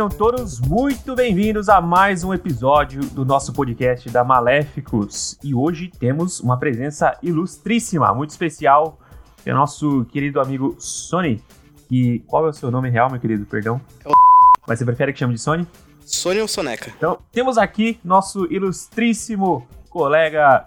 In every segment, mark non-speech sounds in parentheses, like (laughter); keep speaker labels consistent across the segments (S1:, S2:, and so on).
S1: Sejam todos muito bem-vindos a mais um episódio do nosso podcast da Maléficos. E hoje temos uma presença ilustríssima, muito especial, que é nosso querido amigo Sony. E qual é o seu nome real, meu querido? Perdão. (laughs) Mas você prefere que chame de Sony?
S2: Sony ou Soneca?
S1: Então, temos aqui nosso ilustríssimo colega,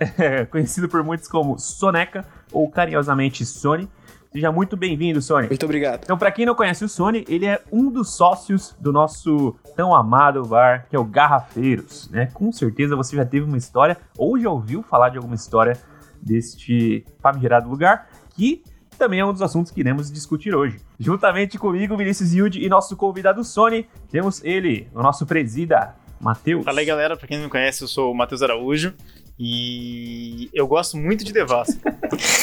S1: (laughs) conhecido por muitos como Soneca, ou carinhosamente Sony. Seja muito bem-vindo, Sony.
S2: Muito obrigado.
S1: Então, para quem não conhece o Sony, ele é um dos sócios do nosso tão amado bar, que é o Garrafeiros, né? Com certeza você já teve uma história, ou já ouviu falar de alguma história deste famigerado lugar, que também é um dos assuntos que iremos discutir hoje. Juntamente comigo, Vinícius Yudi e nosso convidado Sony, temos ele, o nosso presida, Matheus.
S3: Fala aí, galera. Pra quem não me conhece, eu sou o Matheus Araújo. E eu gosto muito de Devassa.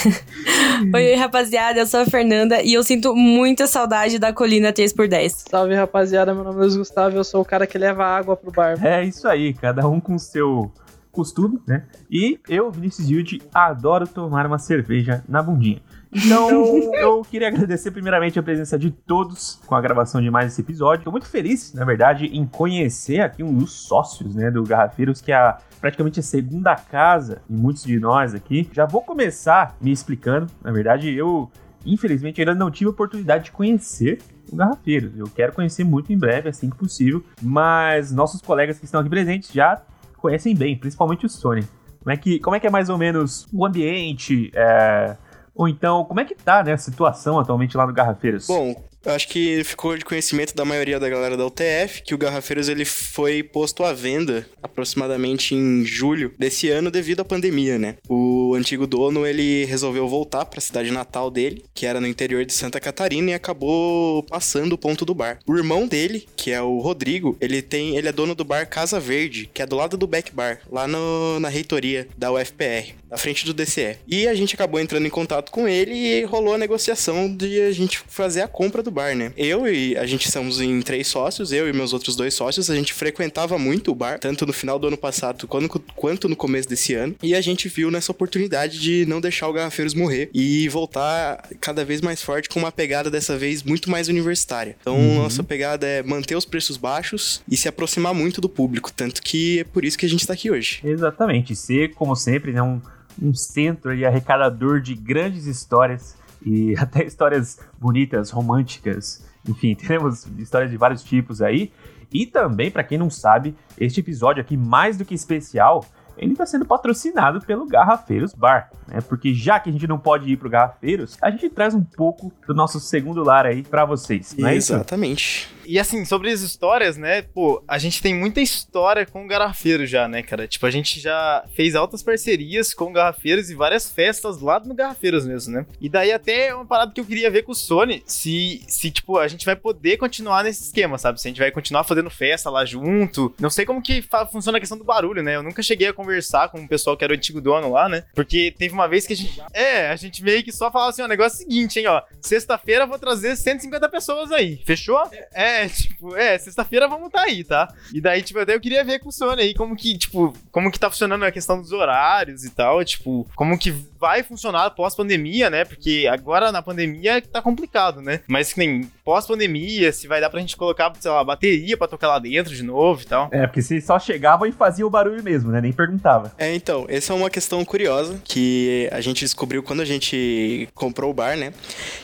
S3: (laughs)
S4: Oi, rapaziada, eu sou a Fernanda e eu sinto muita saudade da colina 3x10.
S5: Salve, rapaziada, meu nome é Luiz Gustavo eu sou o cara que leva água pro bar.
S1: É isso aí, cada um com o seu costume, né? E eu, Vinícius Yudi, adoro tomar uma cerveja na bundinha. Então, eu queria agradecer primeiramente a presença de todos com a gravação de mais esse episódio. Estou muito feliz, na verdade, em conhecer aqui um dos sócios, né, do Garrafeiros, que é a, praticamente a segunda casa de muitos de nós aqui. Já vou começar me explicando. Na verdade, eu, infelizmente, ainda não tive a oportunidade de conhecer o Garrafeiros. Eu quero conhecer muito em breve, assim que possível. Mas nossos colegas que estão aqui presentes já conhecem bem, principalmente o Sony. Como é que, como é, que é mais ou menos o ambiente, é, ou então, como é que tá, né, a situação atualmente lá no Garrafeiros?
S2: Bom, eu acho que ficou de conhecimento da maioria da galera da UTF que o Garrafeiros ele foi posto à venda aproximadamente em julho desse ano devido à pandemia, né? O antigo dono ele resolveu voltar para a cidade natal dele, que era no interior de Santa Catarina e acabou passando o ponto do bar. O irmão dele, que é o Rodrigo, ele tem, ele é dono do bar Casa Verde, que é do lado do Back Bar, lá no, na reitoria da UFPR, na frente do DCE. E a gente acabou entrando em contato com ele e rolou a negociação de a gente fazer a compra do bar, né? Eu e a gente somos em três sócios, eu e meus outros dois sócios, a gente frequentava muito o bar, tanto no final do ano passado quanto, no começo desse ano, e a gente viu nessa oportunidade de não deixar o Garrafeiros morrer e voltar cada vez mais forte com uma pegada dessa vez muito mais universitária. Então, uhum. nossa pegada é manter os preços baixos e se aproximar muito do público, tanto que é por isso que a gente está aqui hoje.
S1: Exatamente, ser, como sempre, né, um, um centro e arrecadador de grandes histórias e (laughs) até histórias bonitas, românticas, enfim, (laughs) temos histórias de vários tipos aí. E também, para quem não sabe, este episódio aqui, mais do que especial, ele está sendo patrocinado pelo Garrafeiros Bar, né? Porque já que a gente não pode ir pro Garrafeiros, a gente traz um pouco do nosso segundo lar aí para vocês, não é
S2: Exatamente.
S3: Isso? E assim, sobre as histórias, né? Pô, a gente tem muita história com o Garrafeiro já, né, cara? Tipo, a gente já fez altas parcerias com Garrafeiros e várias festas lá no Garrafeiros mesmo, né? E daí até uma parada que eu queria ver com o Sony, se, se tipo, a gente vai poder continuar nesse esquema, sabe? Se a gente vai continuar fazendo festa lá junto. Não sei como que funciona a questão do barulho, né? Eu nunca cheguei a conversar com o pessoal que era o antigo dono lá, né? Porque teve uma vez que a gente... É, a gente meio que só falava assim, ó, o negócio é o seguinte, hein, ó. Sexta-feira eu vou trazer 150 pessoas aí. Fechou? É, é, tipo, é, sexta-feira vamos tá aí, tá? E daí, tipo, até eu queria ver com o Sony aí como que, tipo, como que tá funcionando a questão dos horários e tal, tipo, como que vai funcionar pós-pandemia, né? Porque agora na pandemia tá complicado, né? Mas que nem pós-pandemia, se vai dar pra gente colocar, sei lá, bateria pra tocar lá dentro de novo e tal.
S1: É, porque se só chegava e fazia o barulho mesmo, né? Nem perguntava.
S2: É, então, essa é uma questão curiosa que a gente descobriu quando a gente comprou o bar, né?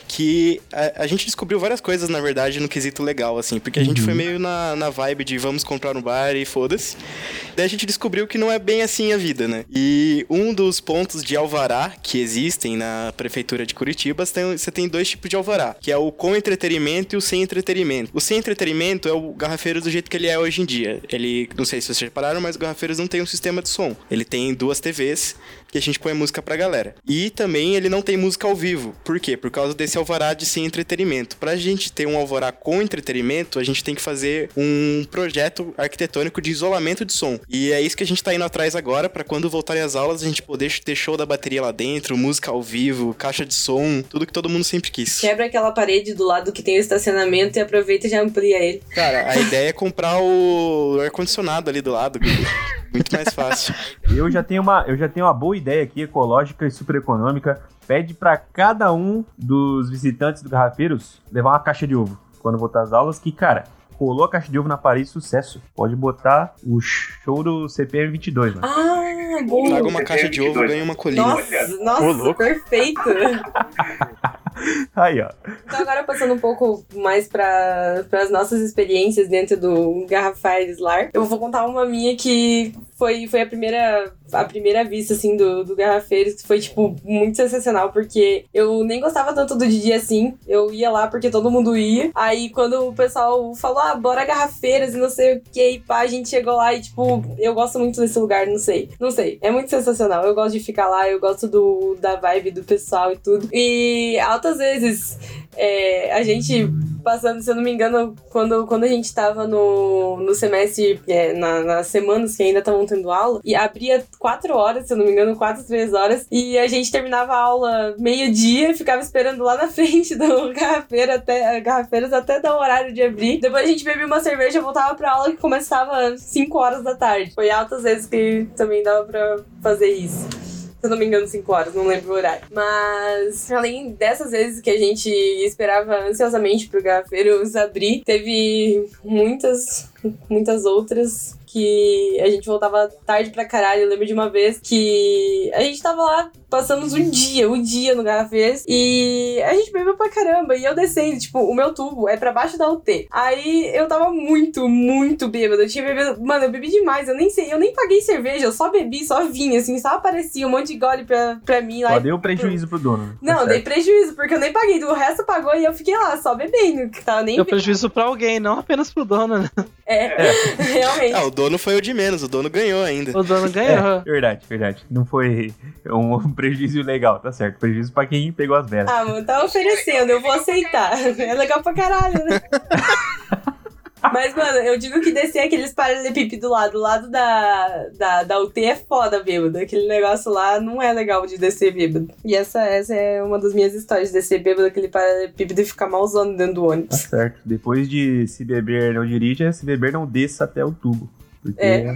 S2: Que a, a gente descobriu várias coisas, na verdade, no quesito legal, assim, porque a uhum. gente foi meio na, na vibe de vamos comprar um bar e foda-se. Daí a gente descobriu que não é bem assim a vida, né? E um dos pontos de alvará que existem na prefeitura de Curitiba, você tem dois tipos de alvará, que é o com entretenimento e o sem entretenimento. O sem entretenimento é o garrafeiro do jeito que ele é hoje em dia. Ele, não sei se vocês repararam, mas o garrafeiros não tem um sistema de som. Ele tem duas TVs que a gente põe música pra galera. E também ele não tem música ao vivo. Por quê? Por causa desse alvará de sem entretenimento. Pra gente ter um alvará com entretenimento, a gente tem que fazer um projeto arquitetônico de isolamento de som. E é isso que a gente tá indo atrás agora, para quando voltarem as aulas, a gente poder ter show da bateria lá dentro, música ao vivo, caixa de som, tudo que todo mundo sempre quis.
S4: Quebra aquela parede do lado que tem o estacionamento e aproveita e já amplia ele.
S2: Cara, a (laughs) ideia é comprar o ar-condicionado ali do lado. Muito mais fácil. (laughs)
S1: Eu já tenho uma, eu já tenho uma boa ideia aqui, ecológica e super econômica. Pede pra cada um dos visitantes do Garrafeiros levar uma caixa de ovo quando voltar às aulas, que, cara, colou a caixa de ovo na parede, sucesso. Pode botar o show do CPM 22, mano.
S4: Ah, bom.
S2: Traga uma caixa de ovo e ganha uma colina.
S4: Nossa, nossa, perfeito. (laughs)
S1: Aí, ó.
S4: Então agora passando um pouco mais para as nossas experiências dentro do Garrafais Lar, eu vou contar uma minha que foi, foi a primeira a primeira vista assim do, do Garrafeiros, foi tipo muito sensacional, porque eu nem gostava tanto do Didi assim, eu ia lá porque todo mundo ia. Aí quando o pessoal falou: "Ah, bora Garrafeiras" e não sei o que, pá, a gente chegou lá e tipo, eu gosto muito desse lugar, não sei. Não sei, é muito sensacional. Eu gosto de ficar lá, eu gosto do da vibe do pessoal e tudo. E altas vezes é, a gente passando, se eu não me engano, quando, quando a gente tava no, no semestre, é, na, nas semanas que ainda estavam tendo aula, e abria quatro horas, se eu não me engano, quatro, três horas, e a gente terminava a aula meio-dia ficava esperando lá na (laughs) frente do garrafeira até, garrafeiras até dar o horário de abrir. Depois a gente bebia uma cerveja voltava pra aula que começava 5 horas da tarde. Foi altas vezes que também dava pra fazer isso. Se não me engano, 5 horas, não lembro o horário. Mas, além dessas vezes que a gente esperava ansiosamente pro Garrafeiros abrir, teve muitas, muitas outras que a gente voltava tarde pra caralho. Eu lembro de uma vez que a gente tava lá, passamos um dia, um dia no Garrafeiros, e a gente bebeu pra caramba. E eu descendo, tipo, o meu tubo é pra baixo da UT. Aí eu tava muito, muito bêbada. Eu tinha bebido. Mano, eu bebi demais. Eu nem sei, eu nem paguei cerveja, eu só bebi, só vinha, assim, só aparecia um monte de gole pra, pra mim lá.
S1: Só deu prejuízo pro dono. né?
S4: Não,
S1: Tá
S4: dei prejuízo, porque eu nem paguei. O resto pagou e eu fiquei lá, só bebendo. Que tava nem.
S5: Deu prejuízo pra alguém, não apenas pro dono, né?
S4: É, (laughs) realmente.
S2: Ah, o dono foi o de menos, o dono ganhou ainda.
S5: O dono ganhou.
S1: É, verdade, verdade. Não foi um (laughs) prejuízo legal, tá certo. Prejuízo pra quem pegou as velas.
S4: Ah, mano, tá oferecendo, eu vou aceitar. É legal pra caralho, né? (laughs) Mas, mano, eu digo que descer aqueles paralelepípedos lá do lado da, da, da UT é foda, bêbado. Aquele negócio lá não é legal de descer bêbado. E essa, essa é uma das minhas histórias, de descer bêbado aquele paralelepípedo e ficar malzando dentro do
S1: Tá
S4: ônibus.
S1: certo. Depois de se beber não dirija, se beber não desça até o tubo. Porque
S4: É.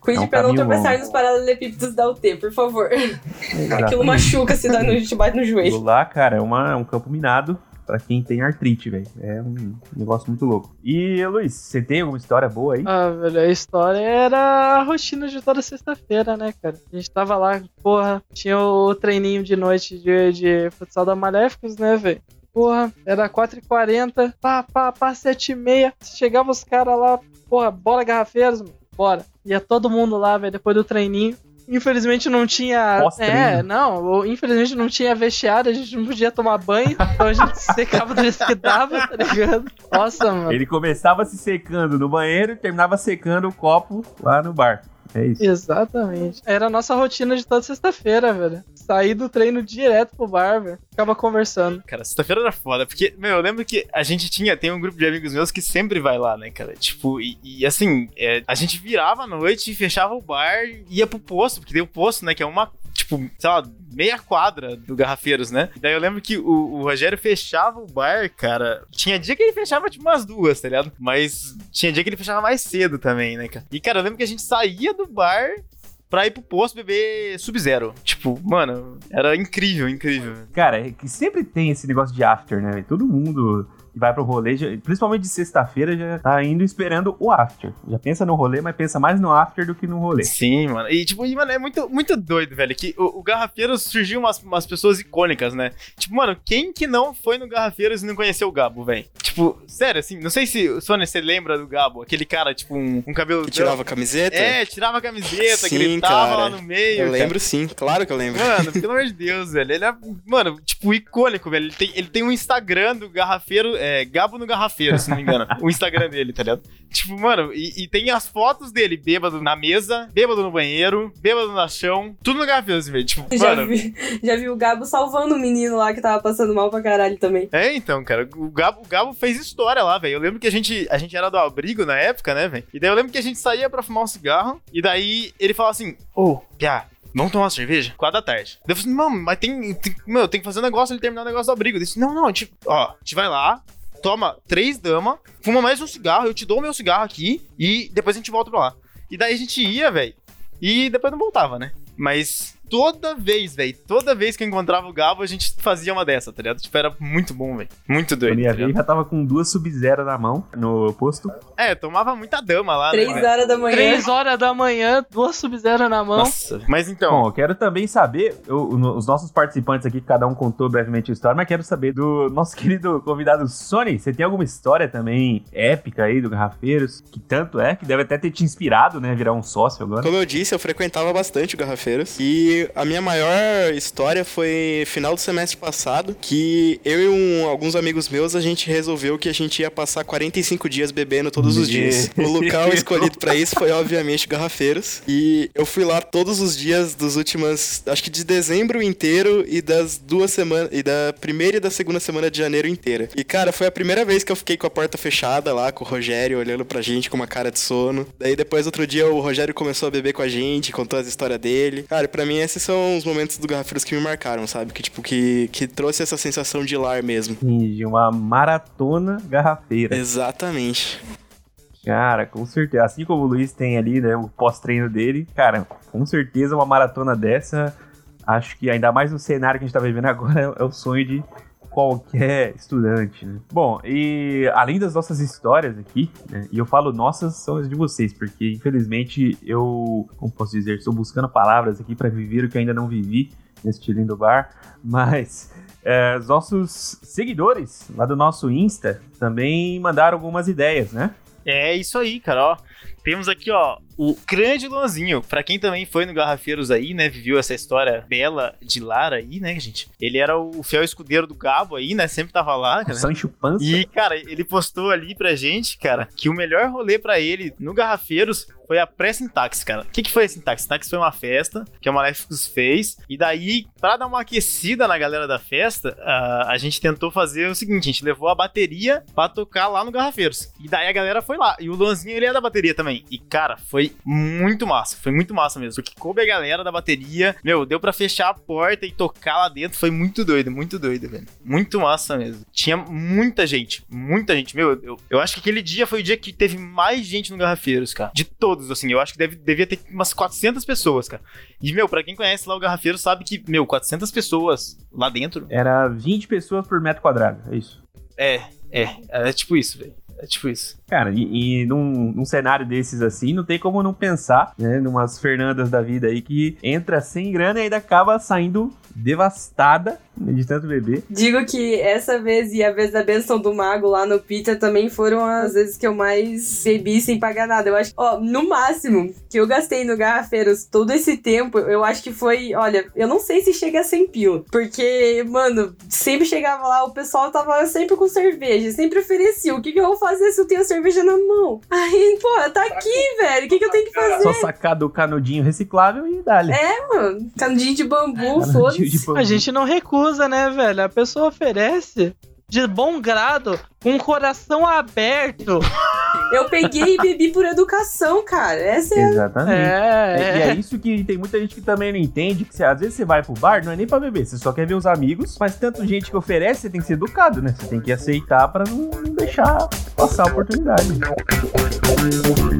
S4: Cuide
S1: É um
S4: pra não tropeçar
S1: longo.
S4: nos paralelepípedos da UT, por favor.
S1: Exato.
S4: Aquilo machuca se dá no, te bate no joelho.
S1: Lá, cara, é, uma, é um campo minado pra quem tem artrite, velho. É um negócio muito louco. E, Luiz, você tem alguma história boa aí?
S5: Ah, velho, a história era a rotina de toda sexta-feira, né, cara? A gente tava lá, porra, tinha o treininho de noite de, de futsal da Maléficos, né, velho? Porra, era 4h40, pá, pá, pá, 7h30. Chegava os caras lá, porra, bora garrafeiros, mano, bora. Ia todo mundo lá, velho, depois do treininho. Infelizmente não tinha. É, não, infelizmente não tinha vestiário, a gente não podia tomar banho, então a gente secava do jeito que dava, tá ligado? Nossa, mano.
S1: Ele começava se secando no banheiro e terminava secando o copo lá no bar. É isso.
S5: Exatamente. Era a nossa rotina de toda sexta-feira, velho. Sair do treino direto pro bar, velho. Ficava conversando.
S3: Cara, sexta-feira era foda, porque, meu, eu lembro que a gente tinha, tem um grupo de amigos meus que sempre vai lá, né, cara? Tipo, e, e assim, é, a gente virava à noite, fechava o bar e ia pro posto, porque tem o posto, né, que é uma, tipo, sei lá, meia quadra do Garrafeiros, né? Daí eu lembro que o, o Rogério fechava o bar, cara. Tinha dia que ele fechava, tipo, umas duas, tá ligado? Mas tinha dia que ele fechava mais cedo também, né, cara? E, cara, eu lembro que a gente saía do bar pra ir pro posto beber Sub-Zero. Tipo, mano, era incrível, incrível.
S1: Cara, é que sempre tem esse negócio de after, né? Todo mundo vai pro rolê, já- principalmente de sexta-feira, já tá indo esperando o after. Já pensa no rolê, mas pensa mais no after do que no rolê.
S3: Sim, mano. E, tipo, e, mano, é muito, muito doido, velho. Que o, o Garrafeiros surgiu umas, umas pessoas icônicas, né? Tipo, mano, quem que não foi no Garrafeiros e não conheceu o Gabo, velho? Tipo, sério, assim, não sei se, Sônia, você lembra do Gabo? Aquele cara, tipo, um, um cabelo...
S2: Que tirava a camiseta?
S3: É, tirava a camiseta,
S2: Sim,
S3: gritava
S2: cara.
S3: lá no meio.
S2: Eu
S3: cara.
S2: lembro sim, claro que eu lembro.
S3: Mano, pelo (laughs) amor de Deus, velho. Ele é, mano, tipo, icônico, velho. Ele tem, ele tem um Instagram do Garrafeiro, é, Gabo no Garrafeiro, se não me engano. (laughs) o Instagram dele, tá ligado? Tipo, mano, e, e tem as fotos dele bêbado na mesa, bêbado no banheiro, bêbado no chão, tudo no Garrafeiro, assim, velho. Tipo,
S4: Já
S3: mano.
S4: vi, já vi o Gabo salvando o menino lá que tava passando mal pra caralho também.
S3: É, então, cara, o Gabo, o Gabo fez história lá, velho. Eu lembro que a gente, a gente era do abrigo na época, né, velho? E daí eu lembro que a gente saía pra fumar um cigarro, e daí ele falava assim: Ô, Piá, vamos tomar uma cerveja? Quatro da tarde. Daí eu falei assim: não, mas tem, tem. Meu, tem que fazer um negócio ele terminar o negócio do abrigo. Eu disse: não, não, a gente, ó, a gente vai lá. Toma três damas, fuma mais um cigarro, eu te dou o meu cigarro aqui e depois a gente volta pra lá. E daí a gente ia, velho. e depois não voltava, né? Mas toda vez, velho, toda vez que eu encontrava o Gabo, a gente fazia uma dessa, tá ligado? Tipo, era muito bom, velho. Muito doido.
S1: Quando ia
S3: tá
S1: ver, já tava com duas Sub-Zero na mão no posto.
S3: É, tomava muita dama lá,
S4: Três
S3: né?
S4: horas da manhã.
S5: Três horas da manhã, duas Sub-Zero na mão.
S3: Nossa. Mas então,
S1: Bom, eu quero também saber, eu- os nossos participantes aqui, cada um contou brevemente a história, mas quero saber do nosso (laughs) querido convidado Sony. Você tem alguma história também épica aí do Garrafeiros? Que tanto é, que deve até ter te inspirado, né? Virar um sócio agora.
S2: Como eu disse, eu frequentava bastante o Garrafeiros. E a minha maior história foi final do semestre passado, que eu e um- alguns amigos meus, a gente resolveu que a gente ia passar 45 dias bebendo todos os dias. O local escolhido pra isso foi, obviamente, Garrafeiros. E eu fui lá todos os dias dos últimos, acho que de dezembro inteiro e das duas semanas, e da primeira e da segunda semana de janeiro inteira. E, cara, foi a primeira vez que eu fiquei com a porta fechada lá, com o Rogério olhando pra gente com uma cara de sono. Daí depois, outro dia, o Rogério começou a beber com a gente, contou as histórias dele. Cara, pra mim, esses são os momentos do Garrafeiros que me marcaram, sabe? Que, tipo, que, que trouxe essa sensação de lar mesmo.
S1: De uma maratona garrafeira.
S2: Exatamente.
S1: Cara, com certeza. Assim como o Luiz tem ali, né, o pós-treino dele, cara, com certeza uma maratona dessa, acho que ainda mais no cenário que a gente tá vivendo agora, (laughs) é o sonho de qualquer estudante, né? Bom, e além das nossas histórias aqui, né, e eu falo nossas, são as de vocês, porque infelizmente eu, como posso dizer, estou buscando palavras aqui para viver o que eu ainda não vivi neste lindo bar, (laughs) mas é, os nossos seguidores lá do nosso Insta também mandaram algumas ideias, né?
S3: é isso aí, cara, ó. Temos aqui, ó, o grande Luanzinho. Pra quem também foi no Garrafeiros aí, né, viveu essa história bela de Lara aí, né, gente? Ele era o fiel escudeiro do Gabo aí, né, sempre tava lá, cara.
S1: Sancho Panza.
S3: E, cara, ele postou ali pra gente, cara, que o melhor rolê pra ele no Garrafeiros foi a pré-sintaxe, cara. O que, que foi a sintaxe? Sintaxe foi uma festa que a Maléficos fez. E daí, pra dar uma aquecida na galera da festa, a, a gente tentou fazer o seguinte: a gente levou a bateria pra tocar lá no Garrafeiros. E daí a galera foi lá. E o Luanzinho, ele é da bateria também. E, cara, foi muito massa. Foi muito massa mesmo. Porque coube a galera da bateria. Meu, deu pra fechar a porta e tocar lá dentro. Foi muito doido, muito doido, velho. Muito massa mesmo. Tinha muita gente, muita gente. Meu, eu, eu acho que aquele dia foi o dia que teve mais gente no Garrafeiros, cara. De todos, assim. Eu acho que deve, devia ter umas 400 pessoas, cara. E, meu, pra quem conhece lá o Garrafeiro sabe que, meu, 400 pessoas lá dentro.
S1: Era 20 pessoas por metro quadrado, é isso.
S3: É, é. É tipo isso, velho. É tipo isso.
S1: Cara, e, e num, num cenário desses assim, não tem como não pensar, né? Numas Fernandas da vida aí que entra sem grana e ainda acaba saindo devastada de tanto beber.
S4: Digo que essa vez e a vez da benção do mago lá no Peter também foram as vezes que eu mais bebi sem pagar nada. Eu acho, ó, no máximo que eu gastei no Garrafeiros todo esse tempo, eu acho que foi, olha, eu não sei se chega a 100 pila. Porque, mano, sempre chegava lá, o pessoal tava sempre com cerveja, sempre oferecia. O que, que eu vou fazer se eu tenho a cerveja na mão? Aí, pô, tá aqui, velho, o que, que eu tenho que fazer?
S1: Só sacar do canudinho reciclável e dá-lhe.
S4: É, mano, canudinho de bambu, foda-se.
S1: de bambu.
S5: A gente não recusa, né, velho? A pessoa oferece de bom grado, com o coração aberto.
S4: Eu peguei e bebi por educação, cara. Essa é
S1: Exatamente. E
S5: É,
S1: é
S5: é.
S1: isso que tem muita gente que também não entende, que você- às vezes você vai pro bar, não é nem pra beber, você só quer ver os amigos, mas tanto gente que oferece, você tem que ser educado, né? Você tem que aceitar pra não deixar passar a oportunidade.
S3: Mas,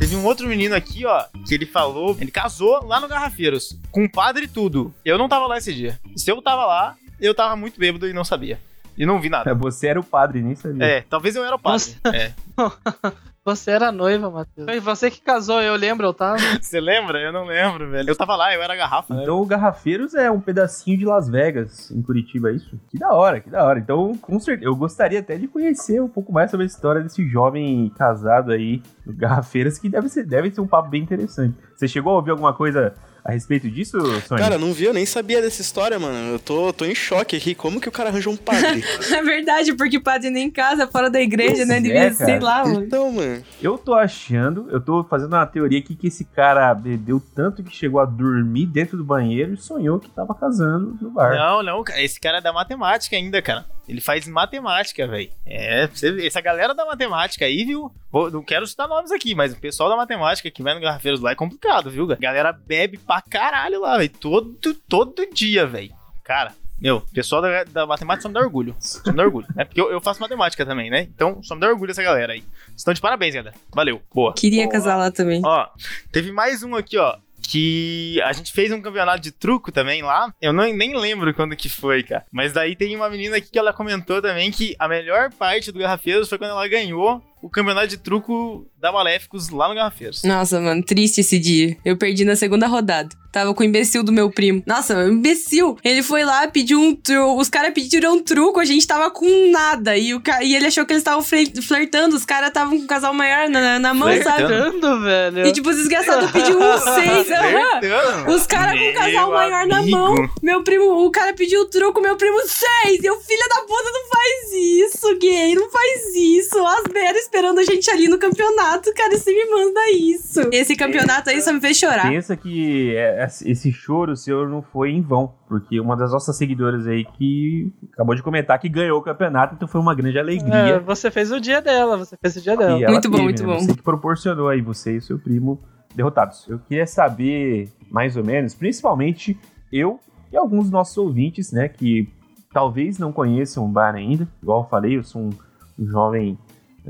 S3: teve um outro menino aqui, ó, que ele falou, ele casou lá no Garrafeiros, com o padre e tudo. Eu não tava lá esse dia. Se eu tava lá, eu tava muito bêbado e não sabia. E não vi nada.
S1: Você era o padre, nem sabia.
S3: É, talvez eu era o padre. É. (laughs)
S5: Você era noiva, Matheus. Foi você que casou, eu lembro, eu tava. (laughs)
S3: Você lembra? Eu não lembro, velho. Eu tava lá, eu era garrafa, né?
S1: Então o Garrafeiros é um pedacinho de Las Vegas, em Curitiba, é isso? Que da hora, que da hora. Então, com certeza, eu gostaria até de conhecer um pouco mais sobre a história desse jovem casado aí no Garrafeiras, que deve ser, deve ser um papo bem interessante. Você chegou a ouvir alguma coisa a respeito disso, Sônia?
S2: Cara, não vi, eu nem sabia dessa história, mano. Eu tô, tô em choque aqui. Como que o cara arranjou um padre? (laughs)
S4: É verdade, porque padre nem casa fora da igreja, né?
S1: Pois
S4: Devia,
S1: é,
S4: sei lá, mano.
S2: então, mano.
S1: Eu tô achando, eu tô fazendo uma teoria aqui que esse cara bebeu tanto que chegou a dormir dentro do banheiro e sonhou que tava casando no bar.
S3: Não, não, cara. Esse cara é da matemática ainda, cara. Ele faz matemática, velho. É, essa galera da matemática aí, viu? Vou- não quero citar nomes aqui, mas o pessoal da matemática que vai no Garrafeiros lá é complicado, viu? cara? Galera bebe pra caralho lá, velho. Todo, todo dia, velho. cara, meu, pessoal da, da matemática só me dá orgulho. Só me dá orgulho, né? Porque eu, eu faço matemática também, né? Então, só me dá orgulho essa galera aí. Estão de parabéns, galera. Valeu. Boa.
S4: Queria casar lá também.
S3: Ó, teve mais um aqui, ó. Que a gente fez um campeonato de truco também lá. Eu não, nem lembro quando que foi, cara. Mas daí tem uma menina aqui que ela comentou também que a melhor parte do Garrafeiros foi quando ela ganhou o campeonato de truco da Maléficos lá no Garrafeiros.
S4: Nossa, mano, triste esse dia. Eu perdi na segunda rodada. Tava com o imbecil do meu primo. Nossa, o imbecil. Ele foi lá, pediu um truco. Os caras pediram um truco, a gente tava com nada. E, o ca... e ele achou que eles estavam flertando. Os caras estavam com o casal maior na, na mão, sabe?
S5: Flertando, velho.
S4: E tipo, os desgraçados (laughs) pediu um seis.
S3: Flertando.
S4: Os caras com o casal
S3: Meu
S4: maior na
S3: amigo.
S4: mão. Meu primo, o cara pediu o truco, meu primo seis. Eu, filha da puta, não faz isso, gay. Não faz isso. As Vera esperando a gente ali no campeonato. Cara, você me manda isso. Esse campeonato aí só me fez chorar.
S1: Pensa que é- esse choro seu não foi em vão, porque uma das nossas seguidoras aí que acabou de comentar que ganhou o campeonato, então foi uma grande
S5: É,
S1: alegria.
S5: você fez o dia dela, você fez o dia dela.
S4: Muito bom,
S1: teve,
S4: muito
S1: né?
S4: bom.
S1: Você que proporcionou aí você e o seu primo derrotados. Eu queria saber, mais ou menos, principalmente eu e alguns dos nossos ouvintes, né, que talvez não conheçam o bar ainda. Igual eu falei, eu sou um, um jovem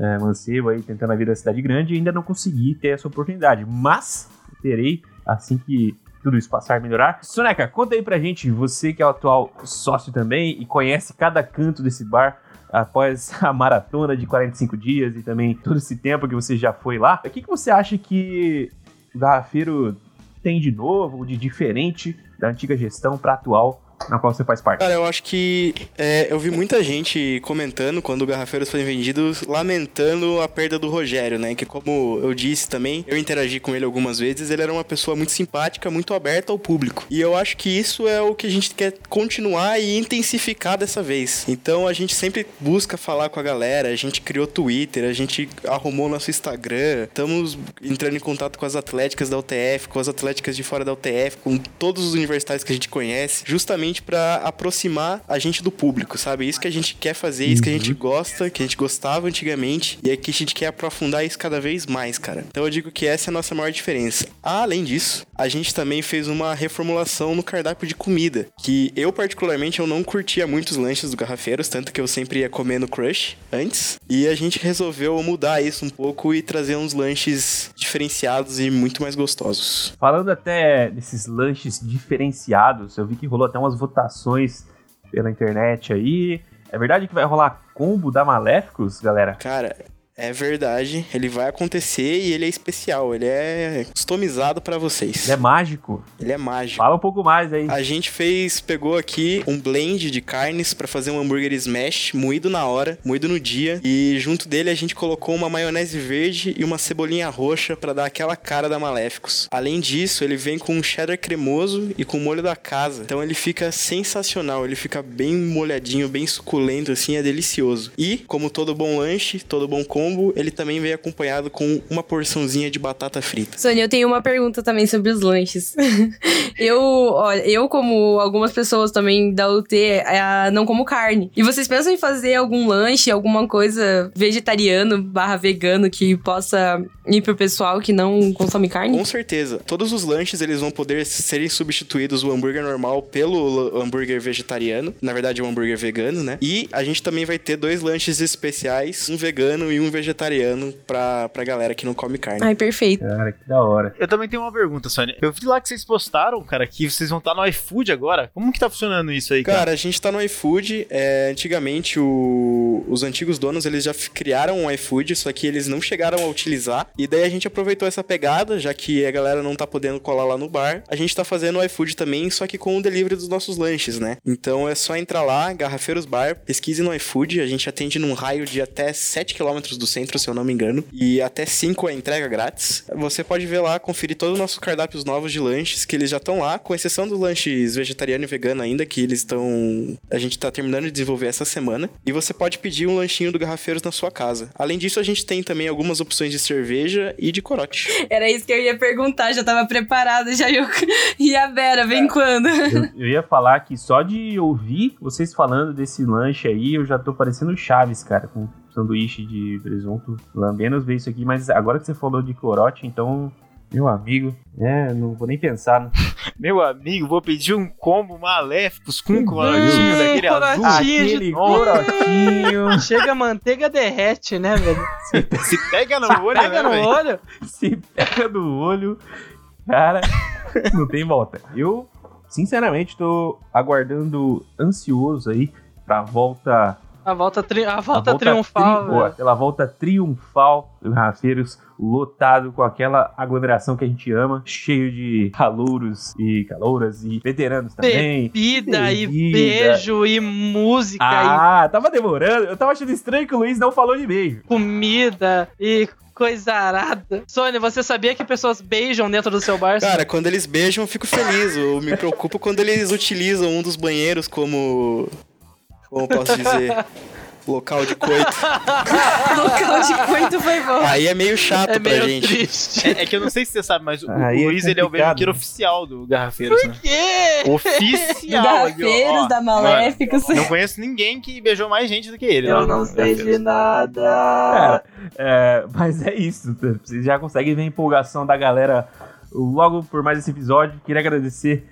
S1: é, mancebo aí tentando a vida da cidade grande e ainda não consegui ter essa oportunidade. Mas terei assim que tudo isso passar a melhorar. Soneca, conta aí pra gente, você que é o atual sócio também e conhece cada canto desse bar após a maratona de 45 dias e também todo esse tempo que você já foi lá. O que, que você acha que o Garrafeiro tem de novo, de diferente da antiga gestão pra atual na qual você faz parte?
S2: Cara, eu acho que é, eu vi muita gente comentando quando o Garrafeiros foi vendido, lamentando a perda do Rogério, né? Que como eu disse também, eu interagi com ele algumas vezes, ele era uma pessoa muito simpática, muito aberta ao público. E eu acho que isso é o que a gente quer continuar e intensificar dessa vez. Então a gente sempre busca falar com a galera, a gente criou Twitter, a gente arrumou nosso Instagram, estamos entrando em contato com as atléticas da UTF, com as atléticas de fora da UTF, com todos os universitários que a gente conhece, justamente pra aproximar a gente do público, sabe? Isso que a gente quer fazer, isso que a gente gosta, que a gente gostava antigamente, e é que a gente quer aprofundar isso cada vez mais, cara. Então eu digo que essa é a nossa maior diferença. Além disso, a gente também fez uma reformulação no cardápio de comida, que eu particularmente eu não curtia muito os lanches do Garrafeiros, tanto que eu sempre ia comer no Crush antes, e a gente resolveu mudar isso um pouco e trazer uns lanches diferenciados e muito mais gostosos.
S1: Falando até desses lanches diferenciados, eu vi que rolou até umas votações pela internet aí. É verdade que vai rolar combo da Maléficos, galera?
S2: Cara, é verdade, ele vai acontecer e ele é especial, ele é customizado pra vocês.
S1: Ele é mágico.
S2: Ele é mágico.
S1: Fala um pouco mais aí.
S2: A gente fez, pegou aqui um blend de carnes pra fazer um hambúrguer smash, moído na hora, moído no dia, e junto dele a gente colocou uma maionese verde e uma cebolinha roxa pra dar aquela cara da Maléficos. Além disso, ele vem com um cheddar cremoso e com molho da casa. Então ele fica sensacional, ele fica bem molhadinho, bem suculento assim, é delicioso. E, como todo bom lanche, todo bom combo, ele também vem acompanhado com uma porçãozinha de batata frita.
S4: Sônia, eu tenho uma pergunta também sobre os lanches. (laughs) eu, olha, eu, como algumas pessoas também da UT, é, não como carne. E vocês pensam em fazer algum lanche, alguma coisa vegetariano barra vegano que possa ir pro pessoal que não consome carne?
S2: Com certeza. Todos os lanches eles vão poder serem substituídos o hambúrguer normal pelo hambúrguer vegetariano. Na verdade, é um hambúrguer vegano, né? E a gente também vai ter dois lanches especiais, um vegano e um vegetariano pra, pra galera que não come carne.
S4: Ai, perfeito.
S1: Cara, que da hora.
S3: Eu também tenho uma pergunta, Sônia. Eu vi lá que vocês postaram, cara, que vocês vão estar no iFood agora. Como que tá funcionando isso aí, cara?
S2: Cara, a gente tá no iFood. é, antigamente, o- os antigos donos eles já criaram um iFood, só que eles não chegaram a utilizar. E daí a gente aproveitou essa pegada, já que a galera não tá podendo colar lá no bar. A gente tá fazendo o iFood também, só que com o delivery dos nossos lanches, né? Então é só entrar lá, Garrafeiros Bar, pesquise no iFood. A gente atende num raio de até 7 km do centro, se eu não me engano. E até 5 é entrega grátis. Você pode ver lá, conferir todos os nossos cardápios novos de lanches, que eles já estão lá, com exceção dos lanches vegetariano e vegano ainda, que eles estão. A gente tá terminando de desenvolver essa semana. E você pode pedir um lanchinho do Garrafeiros na sua casa. Além disso, a gente tem também algumas opções de cerveja e de corote.
S4: Era isso que eu ia perguntar, já tava preparada, já eu... (laughs) E a Vera, vem quando?
S1: Eu, eu ia falar que só de ouvir vocês falando desse lanche aí, eu já tô parecendo Chaves, cara, com sanduíche de presunto. Lambenos ver isso aqui, mas agora que você falou de corote, então Meu amigo, é, não vou nem pensar. Né? (laughs)
S3: Meu amigo, vou pedir um combo maléficos com um corotinho
S5: Hum,
S3: daquele azul.
S5: corotinho de
S1: Aquele corotinho. (laughs)
S5: Chega a manteiga derrete, né, velho?
S3: Se pega no olho,
S5: Pega
S3: né,
S5: no
S3: velho?
S5: olho.
S1: Se pega no olho, cara, não tem volta. Eu, sinceramente, tô aguardando ansioso aí pra volta.
S5: A volta, tri... a volta,
S1: a
S5: triunfal,
S1: tri-
S5: velho.
S1: aquela volta triunfal do Garrafeiros, lotado com aquela aglomeração que a gente ama, cheio de calouros e calouras e veteranos também.
S5: Bebida e
S1: Bebida.
S5: beijo e música
S1: Ah, tava demorando. Eu tava achando estranho que o Luiz não falou de beijo.
S5: e comida e coisa arada. Sônia, você sabia que pessoas beijam dentro do seu bar?
S2: Cara, quando eles beijam, eu fico feliz. Eu me preocupo quando eles utilizam um dos banheiros como. Como posso dizer? Local de coito. (laughs)
S4: Local de coito foi bom.
S2: Aí é meio chato
S5: é
S2: pra
S5: meio
S2: gente.
S5: triste.
S3: É, é que eu não sei se você sabe, mas o,
S1: é
S3: Luiz ele é o beijoqueiro oficial do Garrafeiros, né?
S5: quê?
S4: Do
S3: Oficial.
S4: Garrafeiros,
S3: aqui, ó.
S4: da Maléficos.
S3: Não conheço ninguém que beijou mais gente do que ele.
S5: Eu
S3: lá
S5: não sei de
S3: Garrafeiros.
S5: nada.
S1: Cara, é, mas é isso. Vocês já conseguem ver a empolgação da galera logo por mais esse episódio. Queria agradecer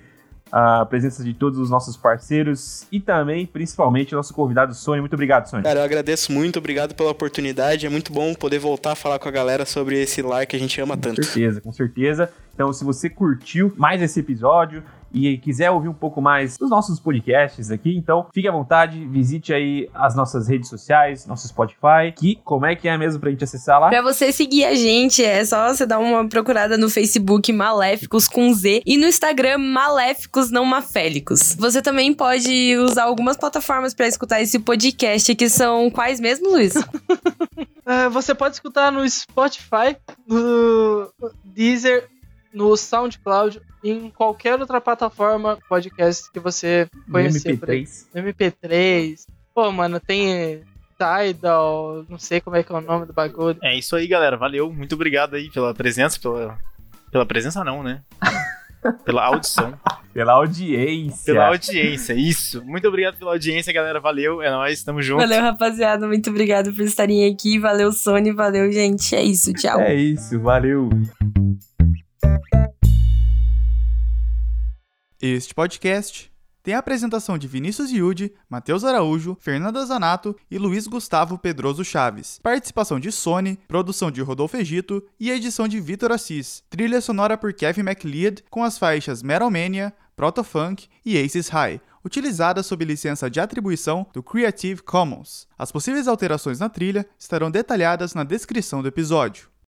S1: a presença de todos os nossos parceiros e também, principalmente, nosso convidado Sônia. Muito obrigado, Sônia.
S2: Cara, eu agradeço muito, obrigado pela oportunidade. É muito bom poder voltar a falar com a galera sobre esse lar que a gente ama
S1: Com
S2: tanto.
S1: certeza, com certeza. Então, se você curtiu mais esse episódio e quiser ouvir um pouco mais dos nossos podcasts aqui, então fique à vontade, visite aí as nossas redes sociais, nosso Spotify, que como é que é mesmo pra gente acessar lá?
S4: Pra você seguir a gente, é só você dar uma procurada no Facebook Maléficos com Z e no Instagram Maléficos Não Mafélicos. Você também pode usar algumas plataformas pra escutar esse podcast, que são quais mesmo, Luiz?
S5: Ah, (laughs) você pode escutar no Spotify, no Deezer, no SoundCloud, em qualquer outra plataforma podcast que você conhecer. por aí.
S1: MP3.
S5: No MP3. Pô, mano, tem Tidal, não sei como é que é o nome do bagulho.
S3: É isso aí, galera. Valeu. Muito obrigado aí pela presença, pela. Pela presença não, né? (laughs) Pela audição,
S1: Pela audiência.
S3: pela audiência, isso. Muito obrigado pela audiência, galera. Valeu, é nóis, tamo junto.
S4: Valeu, rapaziada. Muito obrigada por estarem aqui. Valeu, Sony. Valeu, gente. É isso. Tchau.
S1: É isso, valeu.
S6: Este podcast tem a apresentação de Vinícius Yudi, Matheus Araújo, Fernanda Zanato e Luiz Gustavo Pedroso Chaves. Participação de Sony, produção de Rodolfo Egito e edição de Vitor Assis. Trilha sonora por Kevin MacLeod com as faixas Metal Mania, Protofunk e Aces High, utilizadas sob licença de atribuição do Creative Commons. As possíveis alterações na trilha estarão detalhadas na descrição do episódio.